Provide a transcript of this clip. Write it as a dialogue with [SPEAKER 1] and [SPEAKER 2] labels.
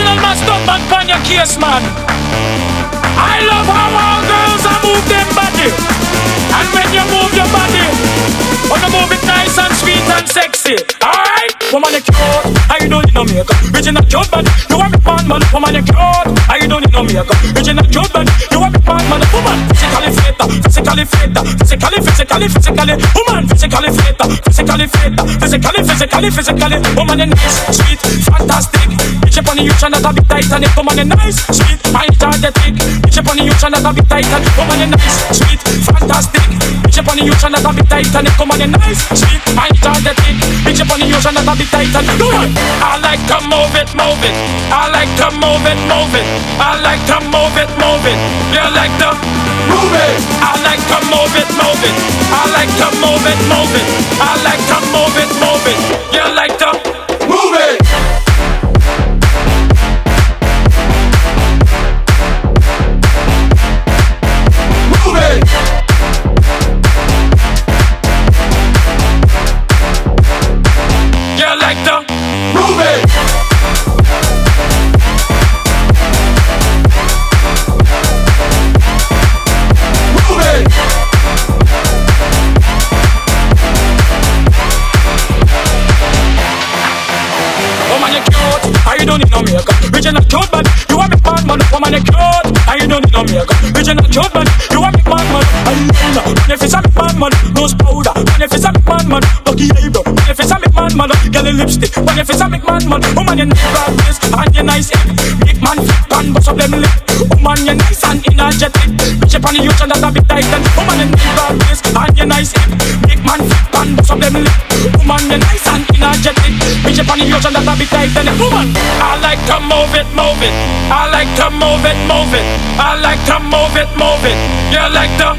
[SPEAKER 1] Original man, stop man, pan your man. I love how all girls are move them body. And when you move your body, wanna move it nice and sweet and sexy. Alright, woman, you cute. You don't need no makeup. Original cute, but you want me man, man. Woman, you cute. You don't need no makeup. Original cute, but you want me man, man. Woman, physically fit, physically fit, physically, physically, physically. Woman, physically fit, physically fit, physically, physically, physically. Woman, you nice, sweet, fantastic. Bitch up on the youth and that a bit Titanic. Woman, you nice, sweet, energetic. Bitch up on the youth and that a bit Titanic. Woman, you nice, sweet, fantastic. On the and that a bit Titanic. Woman, you nice, sweet, energetic. Bitch up on the and that a bit Titanic. Do it. I like to move it, move it. I like to move it, move it. I like to move it, move it. You like to move it. I like to move it, move it. I like to move it, move it. Oh, don't need no makeup. Original cute, but you want me man, oh, man. Woman, you cute. You don't need no makeup. Cute, but you want me man, man. Eyeliner. When if it's a me man, man. Nose powder. When if it's a man, man. Lucky eyebrow. A man, lipstick. A me man, man. Woman, you need and you nice hip. Man bust up them lip. Woman, you nice and energetic. Bitch up on the a bit tight and woman, you need and you nice hip. Man bust up them lip. Woman, you nice and energetic. Bitch up on the a bit tight and woman. I like to move it, move it. I like to move it, move it. I like to move it, move it. You like to